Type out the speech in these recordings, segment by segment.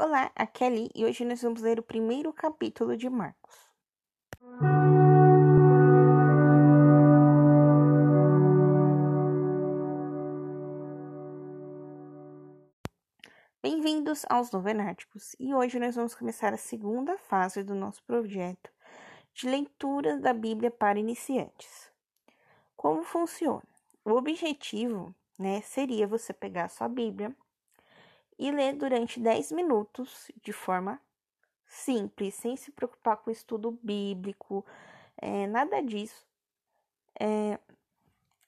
Olá, aqui é Ali e hoje nós vamos ler o primeiro capítulo de Marcos. Bem-vindos aos Novenáticos e hoje nós vamos começar a segunda fase do nosso projeto de leitura da Bíblia para iniciantes. Como funciona? O objetivo né, seria você pegar a sua Bíblia e ler durante 10 minutos de forma simples, sem se preocupar com estudo bíblico, é, nada disso. É,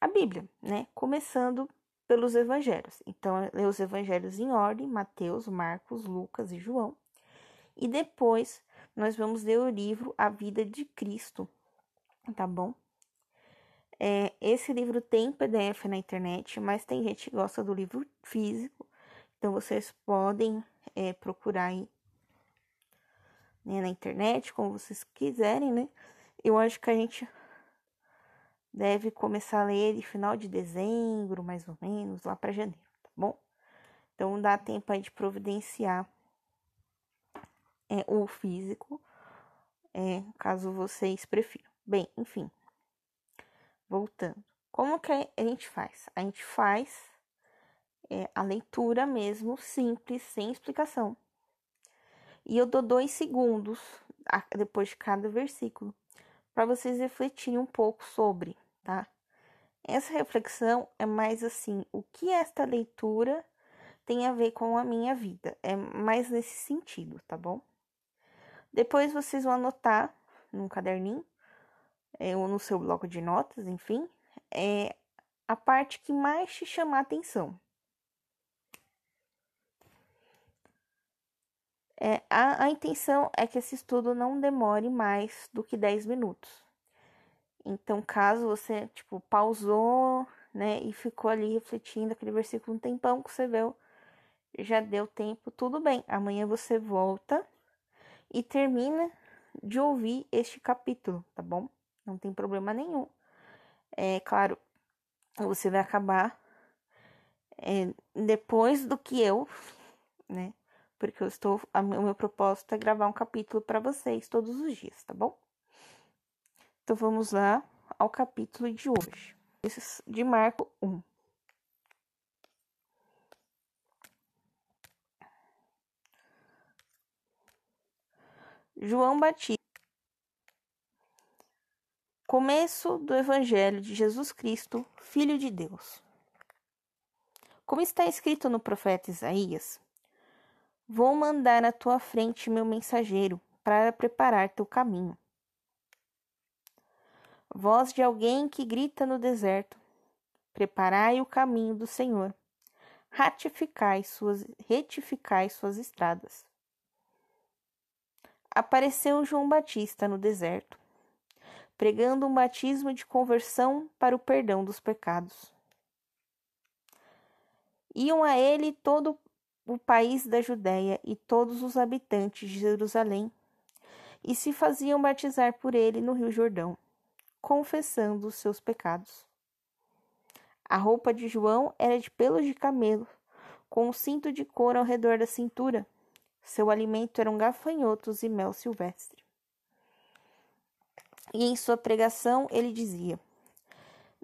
a Bíblia, né? Começando pelos evangelhos. Então, ler os evangelhos em ordem: Mateus, Marcos, Lucas e João. E depois nós vamos ler o livro A Vida de Cristo, tá bom? É, esse livro tem PDF na internet, mas tem gente que gosta do livro físico. Então vocês podem é, procurar aí né, na internet, como vocês quiserem, né? Eu acho que a gente deve começar a ler ele final de dezembro, mais ou menos, lá para janeiro, tá bom? Então dá tempo aí de providenciar é, o físico, é, caso vocês prefiram. Bem, enfim, voltando. Como que a gente faz? A gente faz é, a leitura mesmo, simples, sem explicação. E eu dou dois segundos depois de cada versículo para vocês refletirem um pouco sobre, tá? Essa reflexão é mais assim: o que esta leitura tem a ver com a minha vida? É mais nesse sentido, tá bom? Depois vocês vão anotar num caderninho é, ou no seu bloco de notas, enfim, é a parte que mais te chamar atenção. É, a, a intenção é que esse estudo não demore mais do que 10 minutos. Então, caso você, tipo, pausou, né, e ficou ali refletindo aquele versículo um tempão que você viu, já deu tempo, tudo bem. Amanhã você volta e termina de ouvir este capítulo, tá bom? Não tem problema nenhum. É claro, você vai acabar é, depois do que eu, né? Porque eu estou, a, o meu propósito é gravar um capítulo para vocês todos os dias, tá bom? Então vamos lá ao capítulo de hoje, de Marco 1. João Batista. Começo do Evangelho de Jesus Cristo, Filho de Deus. Como está escrito no profeta Isaías, Vou mandar à tua frente meu mensageiro para preparar teu caminho. Voz de alguém que grita no deserto: Preparai o caminho do Senhor. Ratificai suas, retificai suas estradas. Apareceu João Batista no deserto, pregando um batismo de conversão para o perdão dos pecados. Iam a ele todo o país da Judéia e todos os habitantes de Jerusalém, e se faziam batizar por ele no Rio Jordão, confessando os seus pecados. A roupa de João era de pelos de camelo, com um cinto de couro ao redor da cintura. Seu alimento eram gafanhotos e mel silvestre. E em sua pregação ele dizia: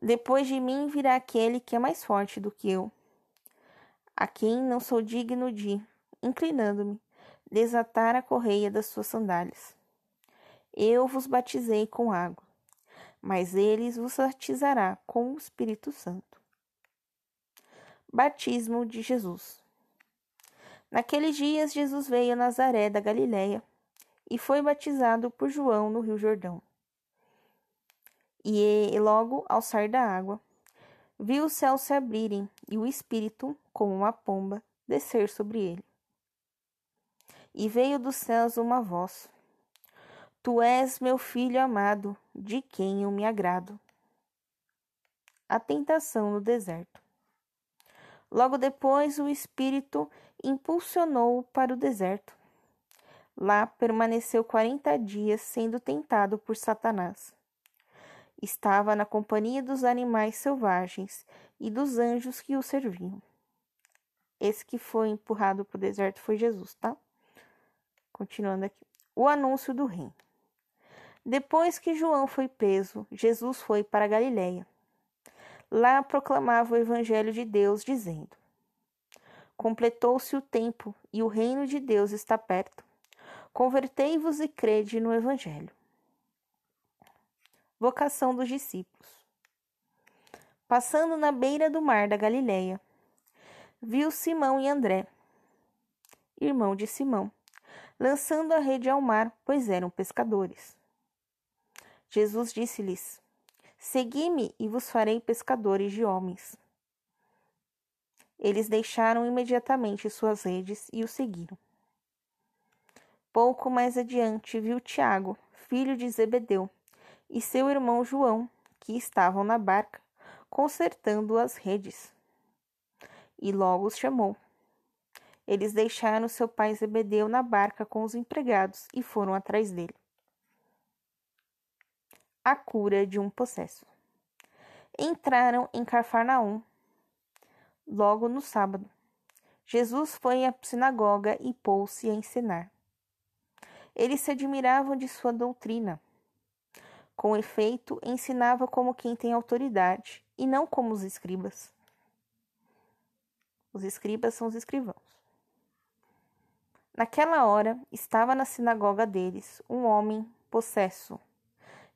Depois de mim virá aquele que é mais forte do que eu a quem não sou digno de, inclinando-me, desatar a correia das suas sandálias. Eu vos batizei com água, mas ele vos batizará com o Espírito Santo. Batismo de Jesus. Naqueles dias, Jesus veio a Nazaré da Galiléia e foi batizado por João no Rio Jordão. E logo, ao sair da água, viu os céus se abrirem e o Espírito, como uma pomba, descer sobre ele. E veio dos céus uma voz: Tu és meu filho amado, de quem eu me agrado. A tentação no deserto. Logo depois, o Espírito impulsionou-o para o deserto. Lá permaneceu quarenta dias sendo tentado por Satanás. Estava na companhia dos animais selvagens e dos anjos que o serviam. Esse que foi empurrado para o deserto foi Jesus, tá? Continuando aqui. O anúncio do reino. Depois que João foi preso, Jesus foi para Galiléia. Lá proclamava o evangelho de Deus, dizendo: Completou-se o tempo e o reino de Deus está perto. Convertei-vos e crede no evangelho. Vocação dos discípulos. Passando na beira do mar da Galiléia, viu Simão e André, irmão de Simão, lançando a rede ao mar, pois eram pescadores. Jesus disse-lhes: Segui-me e vos farei pescadores de homens. Eles deixaram imediatamente suas redes e o seguiram. Pouco mais adiante viu Tiago, filho de Zebedeu, e seu irmão João, que estavam na barca, consertando as redes. E logo os chamou. Eles deixaram seu pai Zebedeu na barca com os empregados e foram atrás dele. A cura de um possesso. Entraram em Cafarnaum logo no sábado. Jesus foi à sinagoga e pôs-se a ensinar. Eles se admiravam de sua doutrina. Com efeito, ensinava como quem tem autoridade e não como os escribas. Os escribas são os escrivãos. Naquela hora estava na sinagoga deles um homem possesso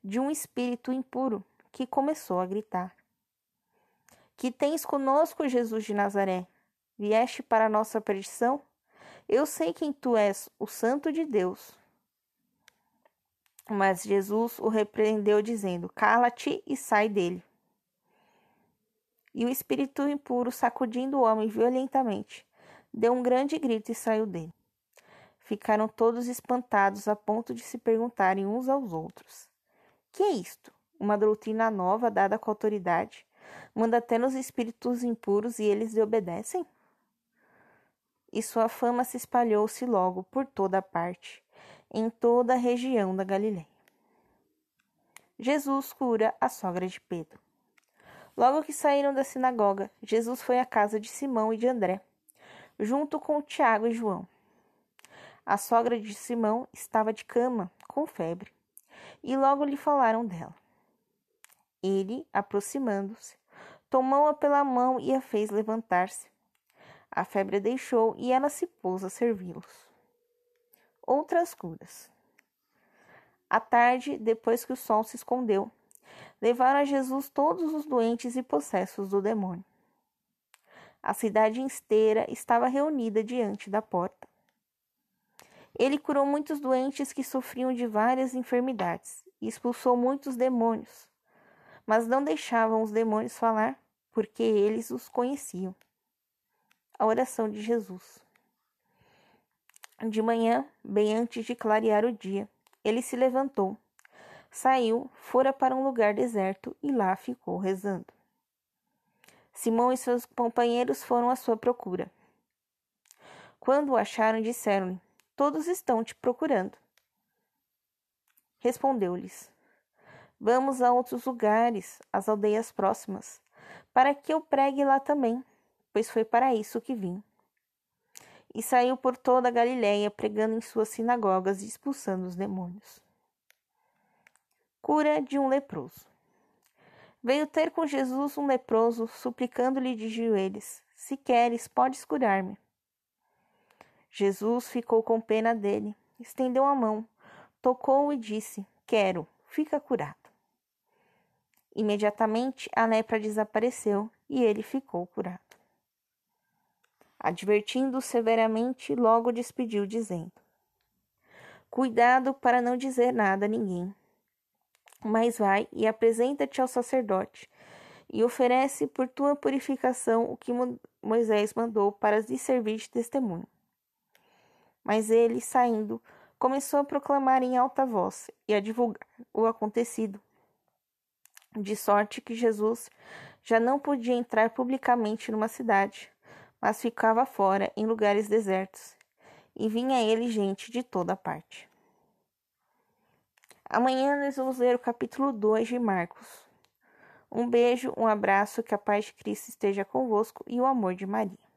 de um espírito impuro que começou a gritar: Que tens conosco, Jesus de Nazaré? Vieste para a nossa perdição? Eu sei quem tu és, o Santo de Deus. Mas Jesus o repreendeu, dizendo: Cala-te e sai dele. E o espírito impuro, sacudindo o homem violentamente, deu um grande grito e saiu dele. Ficaram todos espantados a ponto de se perguntarem uns aos outros: Que é isto? Uma doutrina nova dada com autoridade? Manda até nos espíritos impuros e eles lhe obedecem? E sua fama se espalhou-se logo por toda a parte, em toda a região da Galiléia. Jesus cura a sogra de Pedro. Logo que saíram da sinagoga, Jesus foi à casa de Simão e de André, junto com Tiago e João. A sogra de Simão estava de cama, com febre, e logo lhe falaram dela. Ele, aproximando-se, tomou-a pela mão e a fez levantar-se. A febre a deixou e ela se pôs a servi-los. Outras curas. À tarde, depois que o sol se escondeu, levaram a Jesus todos os doentes e possessos do demônio. A cidade inteira estava reunida diante da porta. Ele curou muitos doentes que sofriam de várias enfermidades e expulsou muitos demônios, mas não deixavam os demônios falar, porque eles os conheciam. A oração de Jesus. De manhã, bem antes de clarear o dia, ele se levantou, saiu, fora para um lugar deserto e lá ficou rezando. Simão e seus companheiros foram à sua procura. Quando o acharam, disseram-lhe: Todos estão te procurando. Respondeu-lhes: Vamos a outros lugares, às aldeias próximas, para que eu pregue lá também, pois foi para isso que vim. E saiu por toda a Galiléia, pregando em suas sinagogas e expulsando os demônios. Cura de um leproso. Veio ter com Jesus um leproso, suplicando-lhe de joelhos: Se queres, podes curar-me. Jesus ficou com pena dele, estendeu a mão, tocou-o e disse: Quero, fica curado. Imediatamente a lepra desapareceu e ele ficou curado. Advertindo-o severamente, logo despediu, dizendo: Cuidado para não dizer nada a ninguém. Mas vai e apresenta-te ao sacerdote e oferece por tua purificação o que Moisés mandou para lhe servir de testemunho. Mas ele, saindo, começou a proclamar em alta voz e a divulgar o acontecido, de sorte que Jesus já não podia entrar publicamente numa cidade, mas ficava fora em lugares desertos, e vinha ele gente de toda parte. Amanhã nós vamos ler o capítulo 2 de Marcos. Um beijo, um abraço, que a paz de Cristo esteja convosco e o amor de Maria.